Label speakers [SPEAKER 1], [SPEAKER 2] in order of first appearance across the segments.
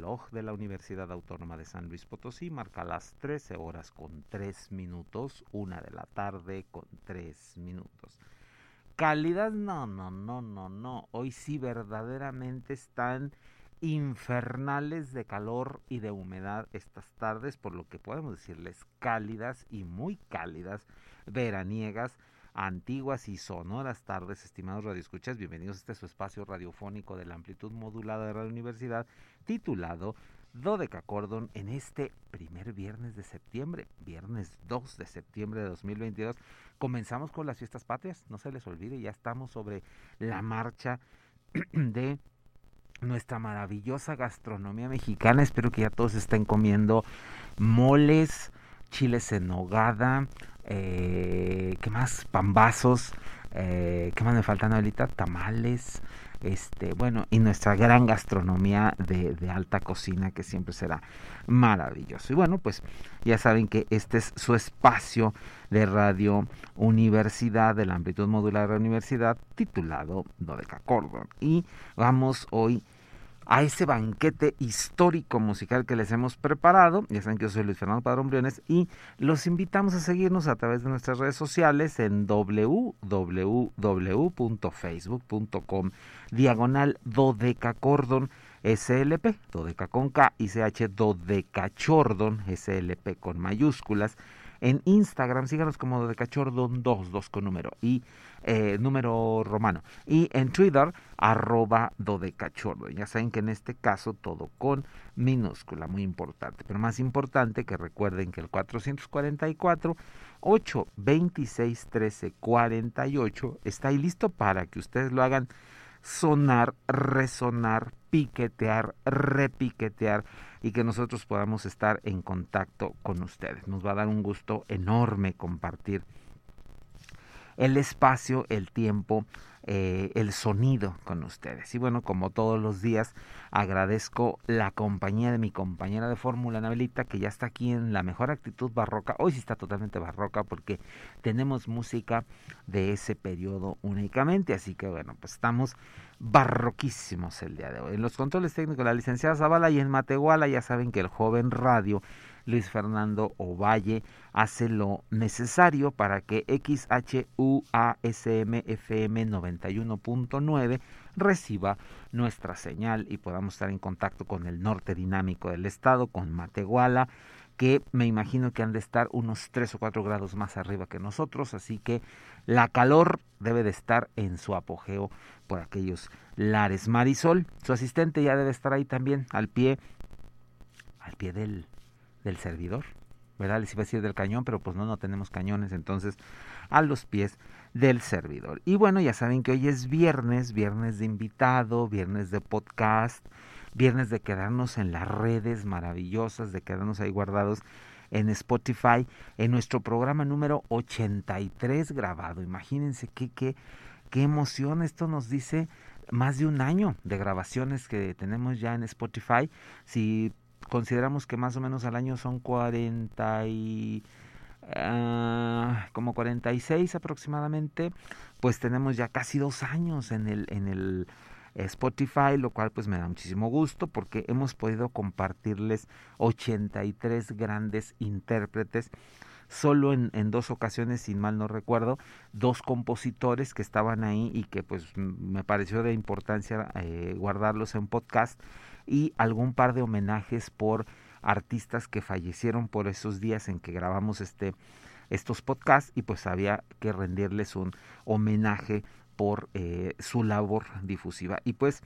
[SPEAKER 1] Reloj de la Universidad Autónoma de San Luis Potosí marca las 13 horas con 3 minutos, una de la tarde con 3 minutos. Calidad, no, no, no, no, no. Hoy sí verdaderamente están infernales de calor y de humedad estas tardes, por lo que podemos decirles cálidas y muy cálidas, veraniegas antiguas y sonoras tardes, estimados radioescuchas. Bienvenidos a este su espacio radiofónico de la amplitud modulada de la Universidad, titulado Dodeca Cordon en este primer viernes de septiembre, viernes 2 de septiembre de 2022. Comenzamos con las fiestas patrias, no se les olvide, ya estamos sobre la marcha de nuestra maravillosa gastronomía mexicana. Espero que ya todos estén comiendo moles, chiles en nogada, eh, ¿qué más? Pambazos, eh, ¿qué más me faltan ahorita? Tamales, este, bueno, y nuestra gran gastronomía de, alta cocina que siempre será maravilloso. Y bueno, pues ya saben que este es su espacio de radio universidad, de la amplitud modular de la universidad, titulado Dodeca Cordon. Y vamos hoy a ese banquete histórico musical que les hemos preparado. Ya saben que yo soy Luis Fernando Padrón Briones y los invitamos a seguirnos a través de nuestras redes sociales en www.facebook.com diagonal dodecacordon SLP, dodeca con K y CH dodecachordon SLP con mayúsculas. En Instagram, síganos como dodecachordon 2, 2 con número. Y eh, número romano. Y en Twitter, arroba dodecachordo. Ya saben que en este caso todo con minúscula, muy importante. Pero más importante que recuerden que el 444 826 13 48 está ahí listo para que ustedes lo hagan sonar, resonar, piquetear, repiquetear y que nosotros podamos estar en contacto con ustedes. Nos va a dar un gusto enorme compartir el espacio, el tiempo, eh, el sonido con ustedes. Y bueno, como todos los días, agradezco la compañía de mi compañera de fórmula, Anabelita, que ya está aquí en la mejor actitud barroca. Hoy sí está totalmente barroca porque tenemos música de ese periodo únicamente. Así que bueno, pues estamos barroquísimos el día de hoy. En los controles técnicos, la licenciada Zavala y en Matehuala, ya saben que el joven radio Luis Fernando Ovalle hace lo necesario para que XHUASMFM 91.9 reciba nuestra señal y podamos estar en contacto con el norte dinámico del estado, con Matehuala, que me imagino que han de estar unos 3 o 4 grados más arriba que nosotros, así que la calor debe de estar en su apogeo por aquellos lares. Marisol, su asistente ya debe estar ahí también, al pie, al pie del, del servidor, ¿verdad? Les iba a decir del cañón, pero pues no, no tenemos cañones, entonces a los pies del servidor. Y bueno, ya saben que hoy es viernes, viernes de invitado, viernes de podcast, viernes de quedarnos en las redes maravillosas, de quedarnos ahí guardados en Spotify, en nuestro programa número 83 grabado. Imagínense qué, qué, qué emoción, esto nos dice más de un año de grabaciones que tenemos ya en Spotify. Si consideramos que más o menos al año son 40 y uh, como 46 aproximadamente, pues tenemos ya casi dos años en el, en el Spotify, lo cual pues me da muchísimo gusto porque hemos podido compartirles 83 grandes intérpretes solo en, dos ocasiones, sin mal no recuerdo, dos compositores que estaban ahí y que pues me pareció de importancia eh, guardarlos en podcast y algún par de homenajes por artistas que fallecieron por esos días en que grabamos este estos podcasts y pues había que rendirles un homenaje por eh, su labor difusiva y pues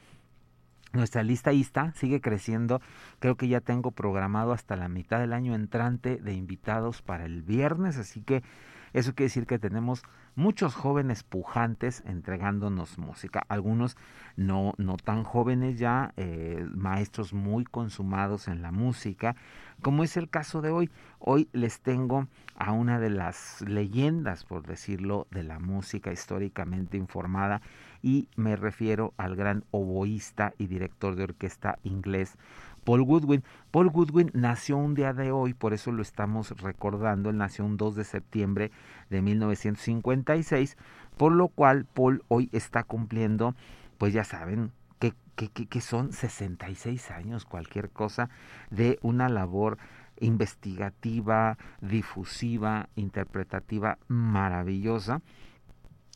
[SPEAKER 1] nuestra lista está, sigue creciendo. Creo que ya tengo programado hasta la mitad del año entrante de invitados para el viernes, así que eso quiere decir que tenemos muchos jóvenes pujantes entregándonos música, algunos no, no tan jóvenes ya, eh, maestros muy consumados en la música, como es el caso de hoy. Hoy les tengo a una de las leyendas, por decirlo, de la música históricamente informada y me refiero al gran oboísta y director de orquesta inglés Paul Goodwin. Paul Goodwin nació un día de hoy, por eso lo estamos recordando, él nació un 2 de septiembre de 1956, por lo cual Paul hoy está cumpliendo, pues ya saben, que, son 66 años, cualquier cosa, de una labor investigativa, difusiva, interpretativa maravillosa.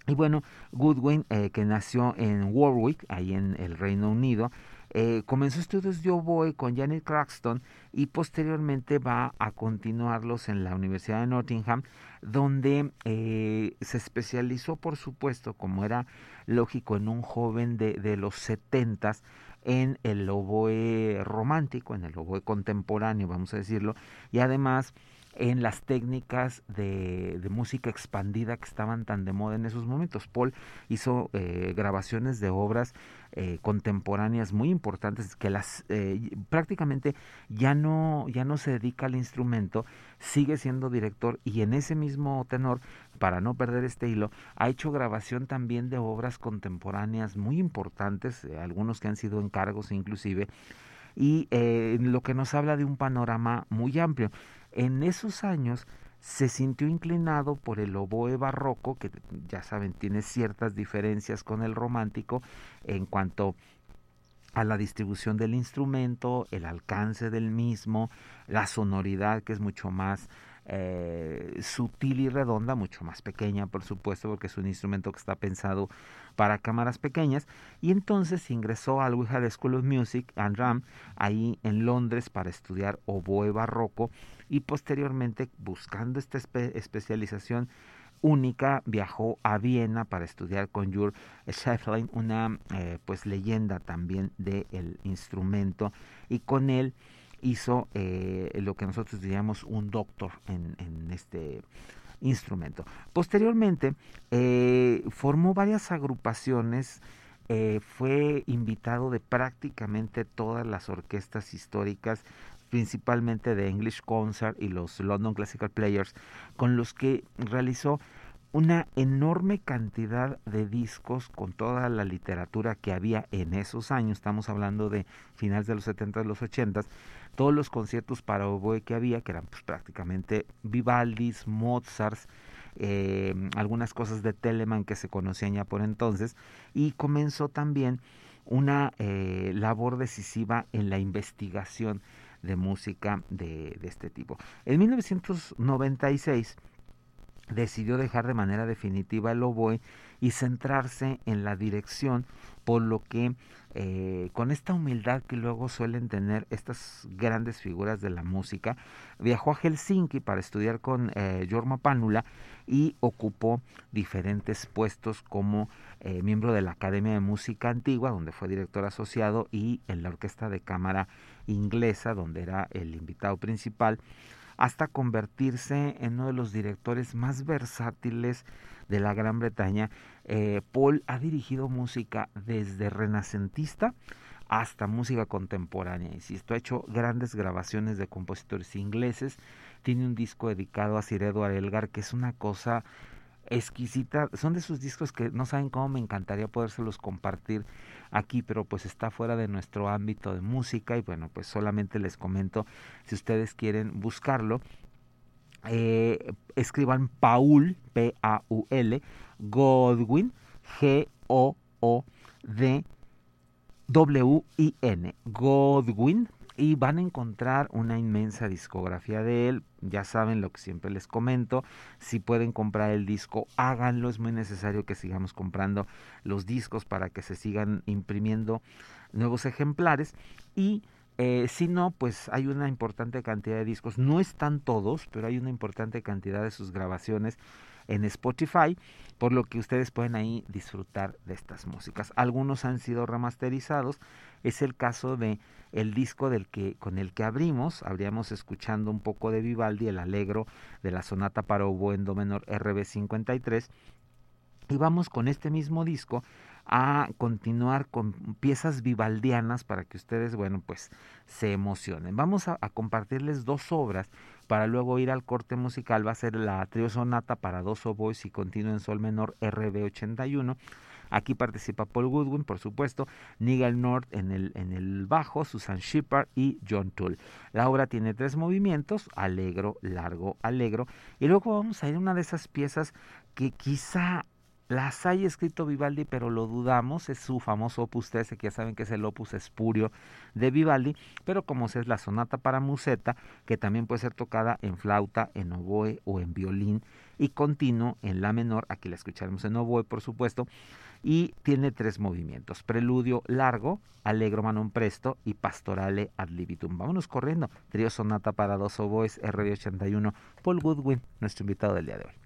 [SPEAKER 1] Y bueno, Goodwin, eh, que nació en Warwick, ahí en el Reino Unido, eh, comenzó estudios de oboe con Janet Craxton y posteriormente va a continuarlos en la Universidad de Nottingham, donde eh, se especializó, por supuesto, como era lógico en un joven de, de los setentas, en el oboe romántico, en el oboe contemporáneo, vamos a decirlo, y además en las técnicas de, música expandida que estaban tan de moda en esos momentos. Paul hizo eh, grabaciones de obras eh, contemporáneas muy importantes que las eh, prácticamente ya no ya no se dedica al instrumento, sigue siendo director y en ese mismo tenor, para no perder este hilo, ha hecho grabación también de obras contemporáneas muy importantes, algunos que han sido encargos inclusive y lo que nos habla de un panorama muy amplio. En esos años se sintió inclinado por el oboe barroco, que ya saben, tiene ciertas diferencias con el romántico en cuanto a la distribución del instrumento, el alcance del mismo, la sonoridad que es mucho más eh, sutil y redonda, mucho más pequeña, por supuesto, porque es un instrumento que está pensado para cámaras pequeñas. Y entonces ingresó al Wichad School of Music and Ram, ahí en Londres, para estudiar oboe barroco y posteriormente, buscando esta especialización, única viajó a Viena para estudiar con Jur Schäflein, una eh, pues leyenda también del instrumento y con él hizo eh, lo que nosotros diríamos un doctor en, este instrumento. Posteriormente eh, formó varias agrupaciones fue invitado de prácticamente todas las orquestas históricas principalmente de English Concert y los London Classical Players, con los que realizó una enorme cantidad de discos con toda la literatura que había en esos años, estamos hablando de finales de los 70, los 80, todos los conciertos para oboe que había, que eran pues, prácticamente Vivaldis, Mozart, eh, algunas cosas de Telemann que se conocían ya por entonces, y comenzó también una eh, labor decisiva en la investigación de música de, de este tipo. En 1996, decidió dejar de manera definitiva el oboe y centrarse en la dirección, por lo que eh, con esta humildad que luego suelen tener estas grandes figuras de la música, viajó a Helsinki para estudiar con eh, Jorma Panula y ocupó diferentes puestos como eh, miembro de la Academia de Música Antigua, donde fue director asociado, y en la Orquesta de Cámara Inglesa, donde era el invitado principal hasta convertirse en uno de los directores más versátiles de la Gran Bretaña. Eh, Paul ha dirigido música desde renacentista hasta música contemporánea. Insisto, ha hecho grandes grabaciones de compositores ingleses. Tiene un disco dedicado a Sir Edward Elgar, que es una cosa exquisita. Son de sus discos que no saben cómo me encantaría podérselos compartir aquí, pero pues está fuera de nuestro ámbito de música y bueno, pues solamente les comento si ustedes quieren buscarlo. Eh, escriban Paul, P-A-U-L, Godwin, G-O-O-D-W-I-N, Godwin, y van a encontrar una inmensa discografía de él. Ya saben lo que siempre les comento. Si pueden comprar el disco, háganlo. Es muy necesario que sigamos comprando los discos para que se sigan imprimiendo nuevos ejemplares. Y eh, si no, pues hay una importante cantidad de discos. No están todos, pero hay una importante cantidad de sus grabaciones en Spotify, por lo que ustedes pueden ahí disfrutar de estas músicas. Algunos han sido remasterizados. Es el caso de el disco del que con el que abrimos, habríamos escuchando un poco de Vivaldi, el Alegro de la sonata para oboe en do menor RB 53 y vamos con este mismo disco a continuar con piezas vivaldianas para que ustedes, bueno, pues se emocionen. Vamos a, a, compartirles dos obras para luego ir al corte musical. Va a ser la trio sonata para dos oboes y continuo en sol menor RB 81 Aquí participa Paul Goodwin, por supuesto, Nigel North en el, en el bajo, Susan Shepard y John Toole. La obra tiene tres movimientos, alegro, largo, alegro. Y luego vamos a ir a una de esas piezas que quizá las haya escrito Vivaldi, pero lo dudamos, es su famoso opus 13, que ya saben que es el opus espurio de Vivaldi, pero como es la sonata para museta, que también puede ser tocada en flauta, en oboe o en violín, y continuo en la menor, aquí la escucharemos en oboe, por supuesto, y tiene tres movimientos, preludio largo, allegro manon presto y pastorale ad libitum. Vámonos corriendo, trío sonata para dos oboes, RB81, Paul Goodwin, nuestro invitado del día de hoy.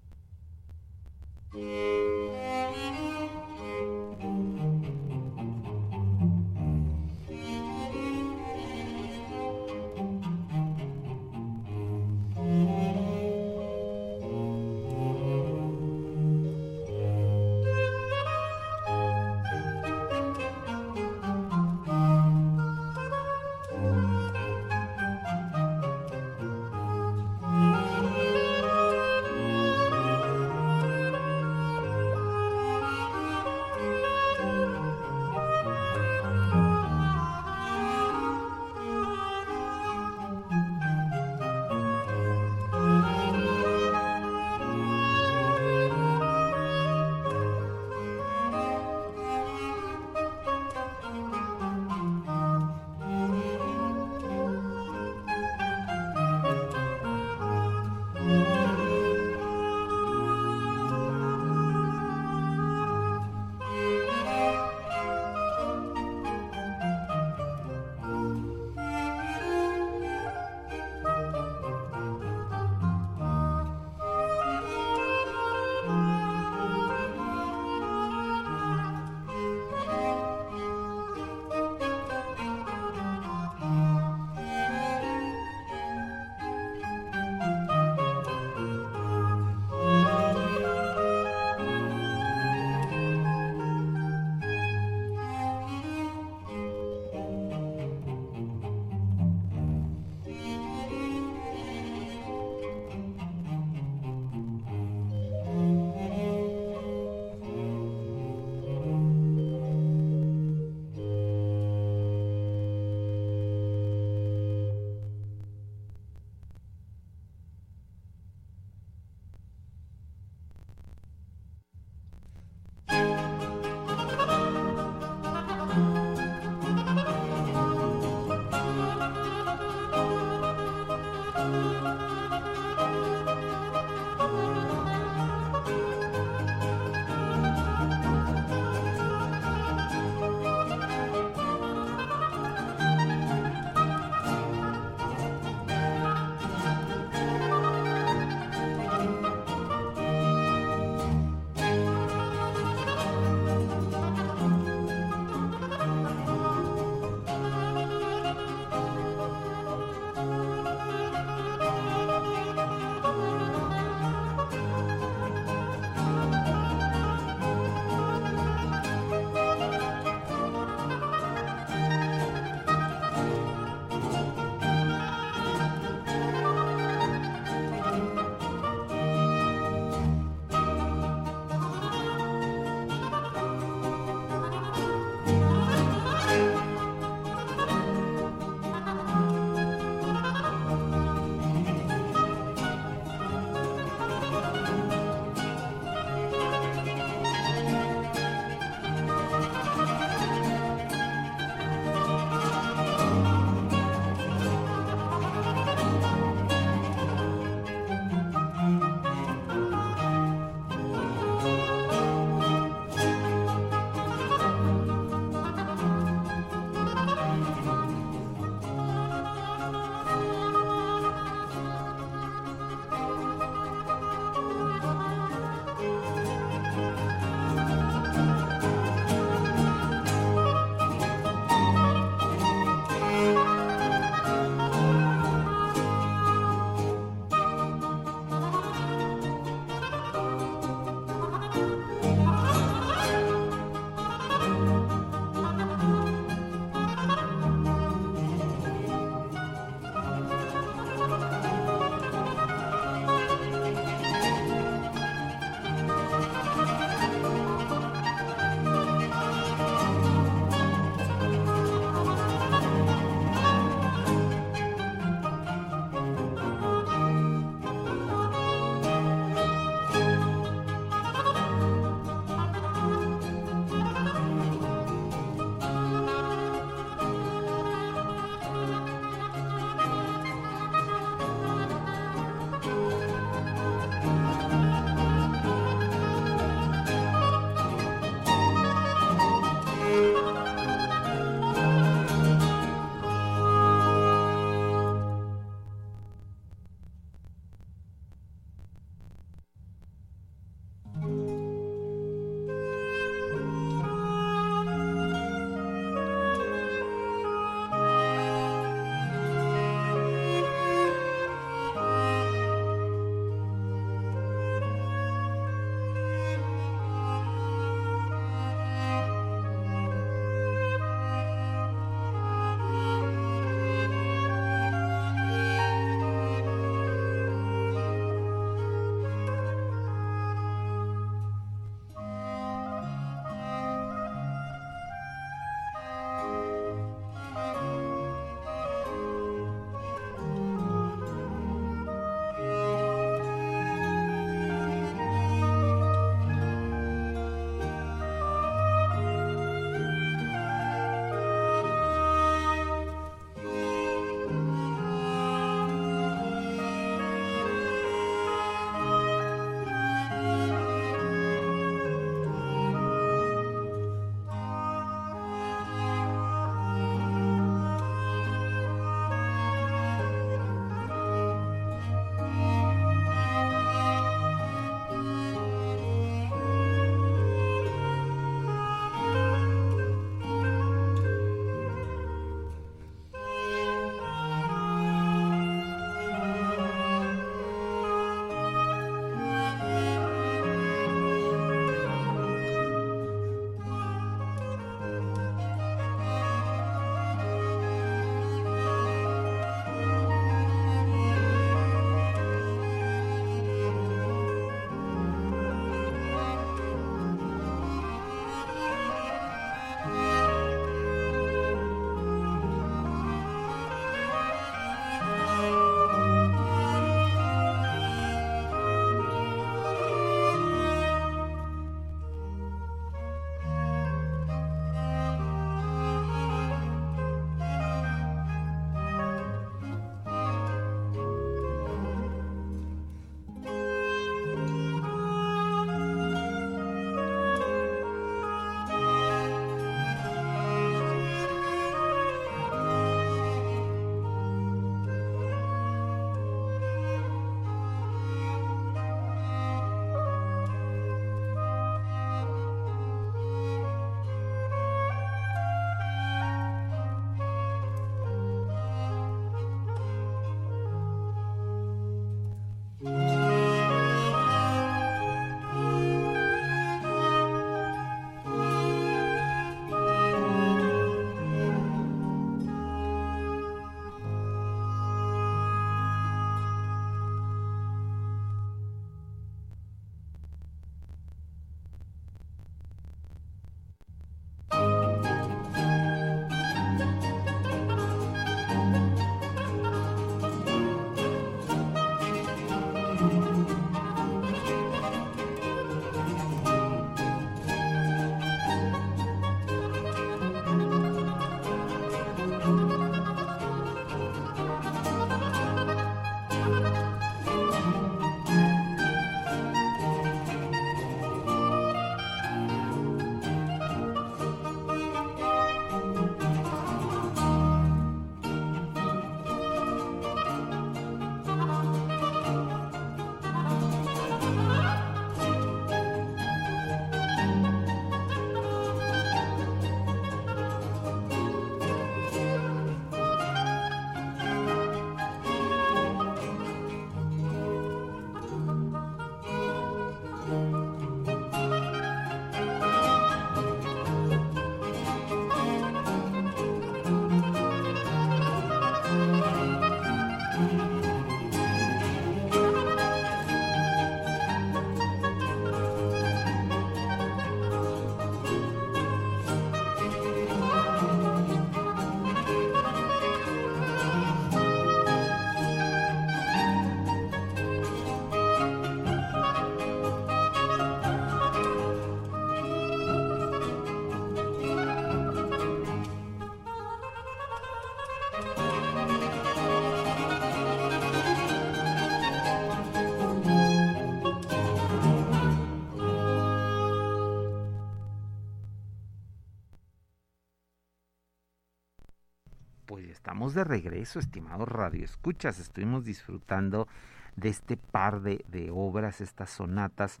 [SPEAKER 1] De regreso, estimados radioescuchas. Estuvimos disfrutando de este par de, obras, estas sonatas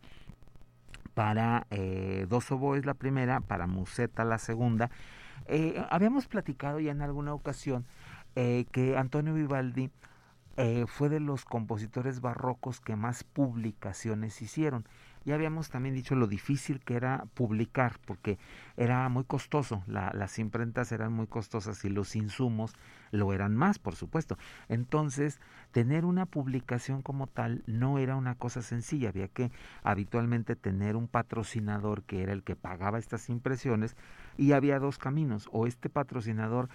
[SPEAKER 1] para eh, dos oboes la primera, para museta la segunda. Eh, habíamos platicado ya en alguna ocasión eh, que Antonio Vivaldi fue de los compositores barrocos que más publicaciones hicieron. Ya habíamos también dicho lo difícil que era publicar, porque era muy costoso, las imprentas eran muy costosas y los insumos lo eran más, por supuesto. Entonces, tener una publicación como tal no era una cosa sencilla, había que habitualmente tener un patrocinador que era el que pagaba estas impresiones y había dos caminos, o este patrocinador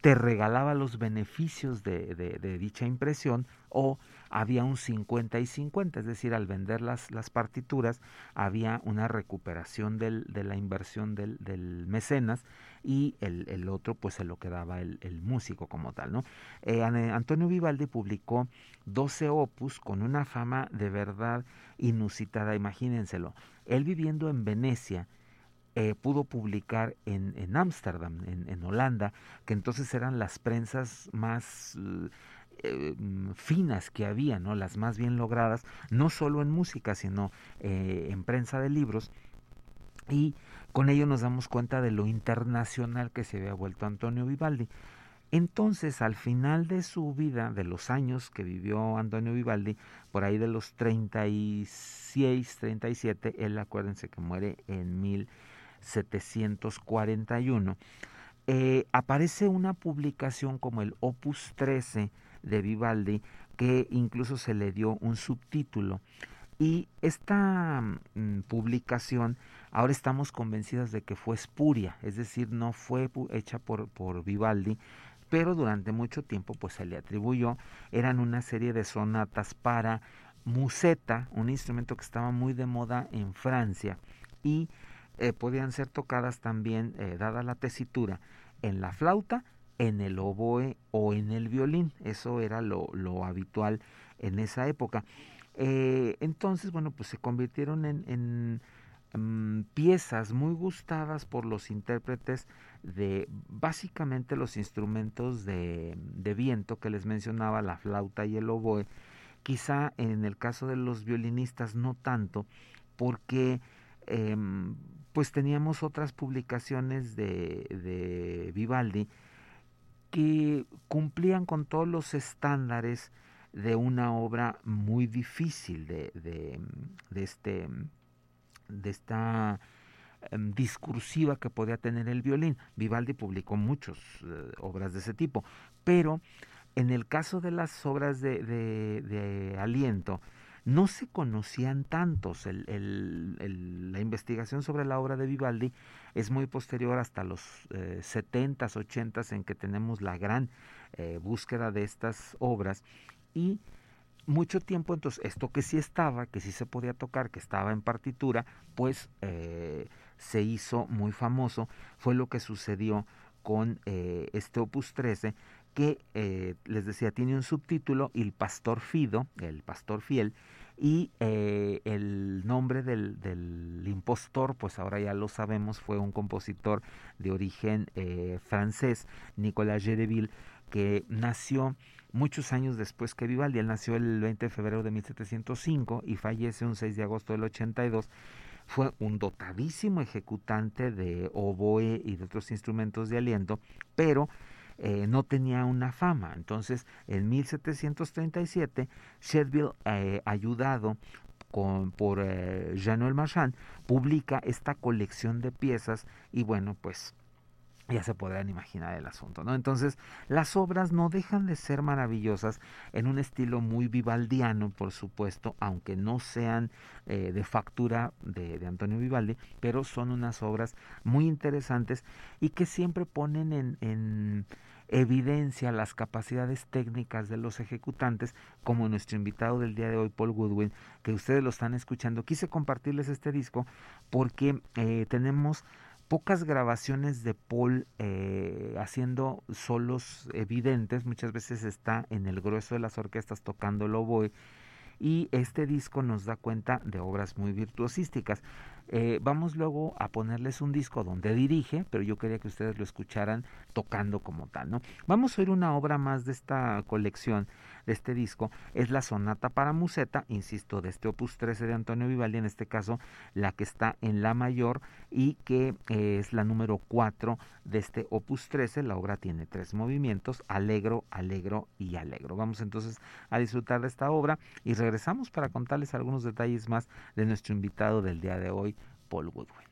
[SPEAKER 1] te regalaba los beneficios de, de, dicha impresión o había un 50 y 50, es decir, al vender las, las partituras había una recuperación del, de la inversión del, del mecenas y el, el, otro pues se lo quedaba el, el músico como tal. ¿no? Eh, Antonio Vivaldi publicó 12 opus con una fama de verdad inusitada, imagínenselo. Él viviendo en Venecia, eh, pudo publicar en Ámsterdam, en, en, Holanda, que entonces eran las prensas más eh, mm, finas que había, ¿no? las más bien logradas, no solo en música, sino eh, en prensa de libros. Y con ello nos damos cuenta de lo internacional que se había vuelto Antonio Vivaldi. Entonces, al final de su vida, de los años que vivió Antonio Vivaldi, por ahí de los 36, 37, él acuérdense que muere en mil 741, eh, aparece una publicación como el Opus 13 de Vivaldi, que incluso se le dio un subtítulo. Y esta mm, publicación, ahora estamos convencidas de que fue espuria, es decir, no fue hecha por, por Vivaldi, pero durante mucho tiempo pues se le atribuyó, eran una serie de sonatas para museta, un instrumento que estaba muy de moda en Francia, y eh, podían ser tocadas también, eh, dada la tesitura, en la flauta, en el oboe o en el violín. Eso era lo, lo habitual en esa época. Eh, entonces, bueno, pues se convirtieron en, en mm, piezas muy gustadas por los intérpretes de básicamente los instrumentos de, de, viento que les mencionaba, la flauta y el oboe. Quizá en el caso de los violinistas no tanto, porque em, pues teníamos otras publicaciones de, Vivaldi que cumplían con todos los estándares de una obra muy difícil de, este de esta em, discursiva que podía tener el violín. Vivaldi publicó muchas eh, obras de ese tipo, pero en el caso de las obras de aliento, no se conocían tantos. la investigación sobre la obra de Vivaldi es muy posterior hasta los eh, 70s, 80s en que tenemos la gran eh, búsqueda de estas obras y mucho tiempo entonces esto que sí estaba, que sí se podía tocar, que estaba en partitura, pues eh, se hizo muy famoso. Fue lo que sucedió con eh, este opus 13 que eh, les decía tiene un subtítulo El Pastor Fido, el pastor fiel, y eh, el nombre del, del, impostor, pues ahora ya lo sabemos, fue un compositor de origen eh, francés, Nicolas Gedeville, que nació muchos años después que Vivaldi. Él nació el 20 de febrero de 1705 y fallece un 6 de agosto del 82. Fue un dotadísimo ejecutante de oboe y de otros instrumentos de aliento, pero eh, no tenía una fama. Entonces, en 1737, Shedville, eh, ayudado con, por eh, Jean-Noël Marchand, publica esta colección de piezas y bueno, pues ya se podrán imaginar el asunto, ¿no? Entonces, las obras no dejan de ser maravillosas en un estilo muy vivaldiano, por supuesto, aunque no sean eh, de factura de, Antonio Vivaldi, pero son unas obras muy interesantes y que siempre ponen en, en evidencia las capacidades técnicas de los ejecutantes, como nuestro invitado del día de hoy, Paul Goodwin, que ustedes lo están escuchando. Quise compartirles este disco porque eh, tenemos pocas grabaciones de Paul eh, haciendo solos evidentes, muchas veces está en el grueso de las orquestas tocando el oboe y este disco nos da cuenta de obras muy virtuosísticas. Eh, vamos luego a ponerles un disco donde dirige, pero yo quería que ustedes lo escucharan tocando como tal, ¿no? Vamos a oír una obra más de esta colección, de este disco, es la Sonata para Museta, insisto, de este opus 13 de Antonio Vivaldi, en este caso la que está en la mayor y que eh, es la número 4 de este opus 13, la obra tiene tres movimientos, alegro, alegro y alegro. Vamos entonces a disfrutar de esta obra y regresamos para contarles algunos detalles más de nuestro invitado del día de hoy, Paul Woodward.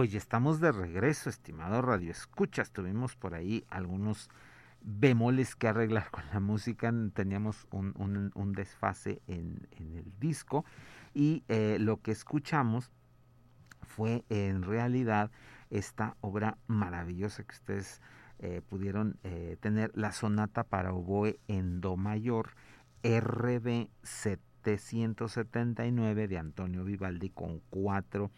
[SPEAKER 1] Pues ya estamos de regreso, estimado Radio Escuchas. Tuvimos por ahí algunos bemoles que arreglar con la música. Teníamos un, desfase en, en, el disco y eh, lo que escuchamos fue en realidad esta obra maravillosa que ustedes eh, pudieron eh, tener, la sonata para oboe en do mayor RB 779 de Antonio Vivaldi con cuatro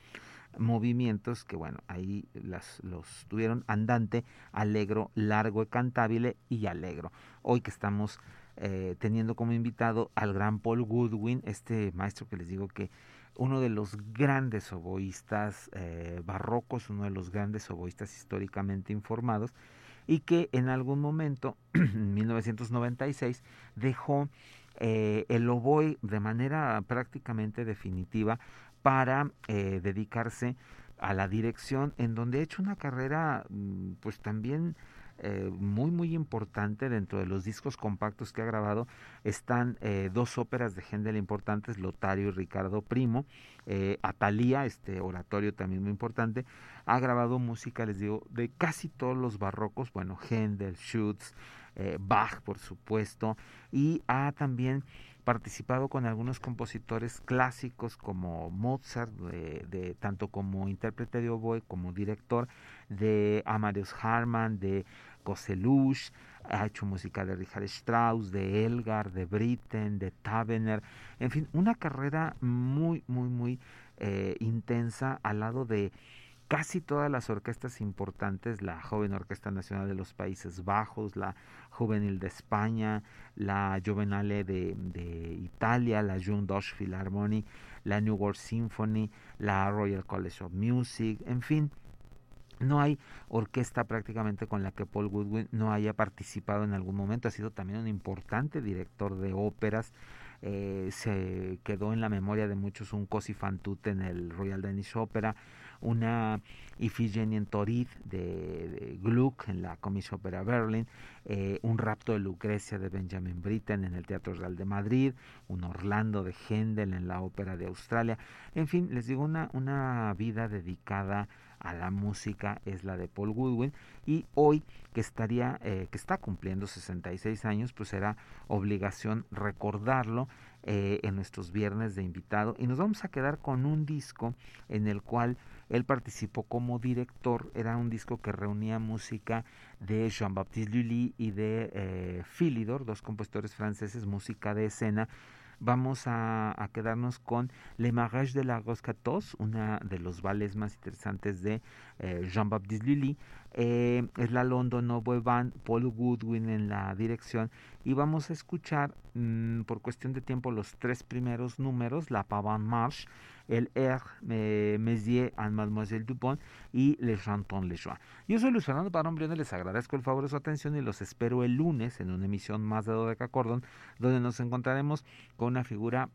[SPEAKER 1] movimientos que bueno, ahí las, los tuvieron andante, alegro, largo y cantabile y alegro. Hoy que estamos eh, teniendo como invitado al gran Paul Goodwin, este maestro que les digo que uno de los grandes oboístas eh, barrocos, uno de los grandes oboístas históricamente informados, y que en algún momento, en 1996, dejó eh, el oboe de manera prácticamente definitiva para eh, dedicarse a la dirección, en donde ha hecho una carrera mm, pues también eh, muy muy importante dentro de los discos compactos que ha grabado. Están eh, dos óperas de Händel importantes Lotario y Ricardo Primo. Eh, Atalía este oratorio también muy importante ha grabado música les digo de casi todos los barrocos bueno Händel Schutz Bach por supuesto y ha también participado con algunos compositores clásicos como Mozart, de, tanto como intérprete de oboe como director, de Amadeus Harman, de Koselush, ha hecho música de Richard Strauss, de Elgar, de Britten, de Tavener, en fin, una carrera muy, muy, muy eh, intensa al lado de casi todas las orquestas importantes, la Joven Orquesta Nacional de los Países Bajos, la Juvenil de España, la Juvenale de, Italia, la June Deutsche Philharmonie, la New World Symphony, la Royal College of Music, en fin, no hay orquesta prácticamente con la que Paul Goodwin no haya participado en algún momento. Ha sido también un importante director de óperas. Eh, se quedó en la memoria de muchos un Cosi fan en el Royal Danish Opera una Iphigenia en Torid de, Gluck en la Comic Opera Berlin, eh, un rapto de Lucrecia de Benjamin Britten en el Teatro Real de Madrid, un Orlando de Händel en la Ópera de Australia, en fin, les digo una, una vida dedicada a la música es la de Paul Goodwin y hoy que estaría eh, que está cumpliendo 66 años pues será obligación recordarlo eh, en nuestros viernes de invitado. Y nos vamos a quedar con un disco en el cual él participó como director, era un disco que reunía música de Jean-Baptiste Lully y de eh, Philidor, dos compositores franceses, música de escena. Vamos a, quedarnos con Le Mariage de la Rose una de los vales más interesantes de eh, Jean-Baptiste Lully. Eh, es la London Novo Paul Goodwin en la dirección y vamos a escuchar mm, por cuestión de tiempo los tres primeros números, la Pavane Marche, el Air eh, Messier en Mademoiselle Dupont y Le Chanton Le Joie. Yo soy Luis Fernando Parón Briones, les agradezco el favor de su atención y los espero el lunes en una emisión más de Dodeca Cordon, donde nos encontraremos con una figura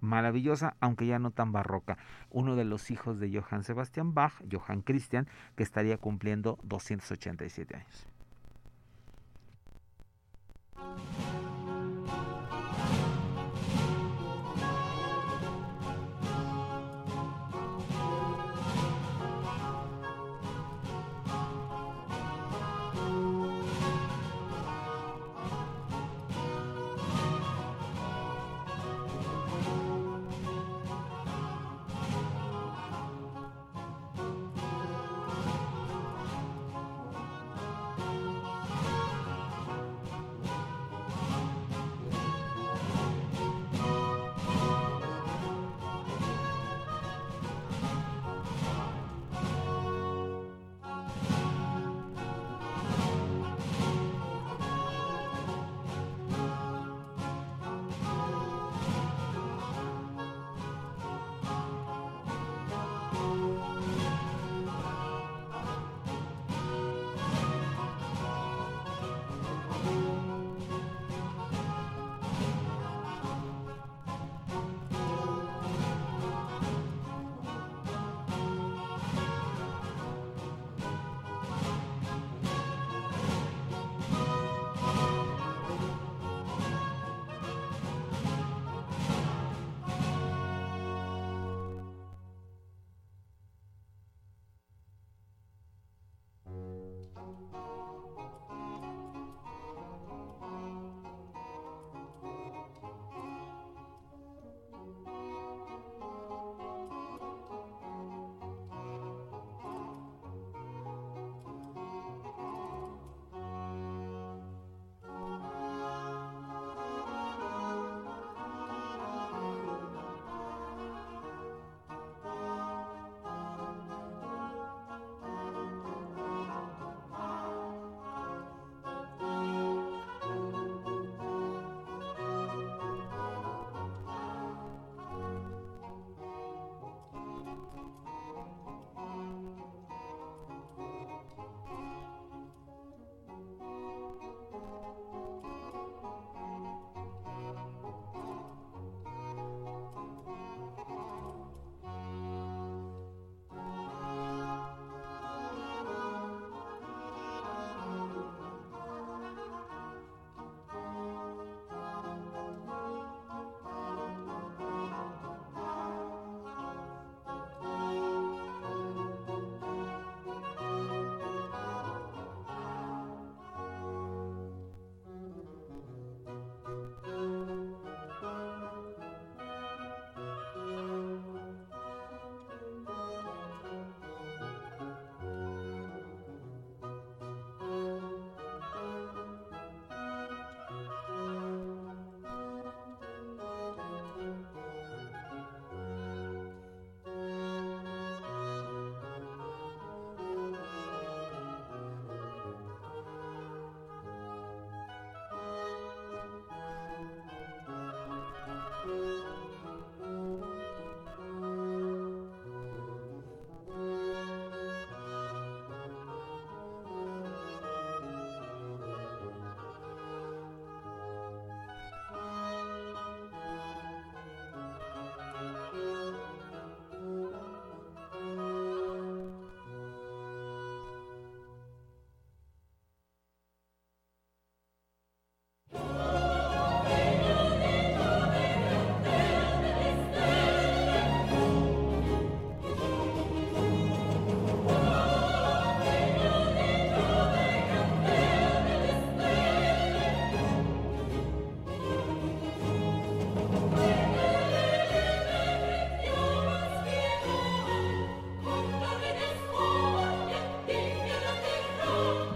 [SPEAKER 1] maravillosa, aunque ya no tan barroca. Uno de los hijos de Johann Sebastian Bach, Johann Christian, que estaría cumpliendo 287 años.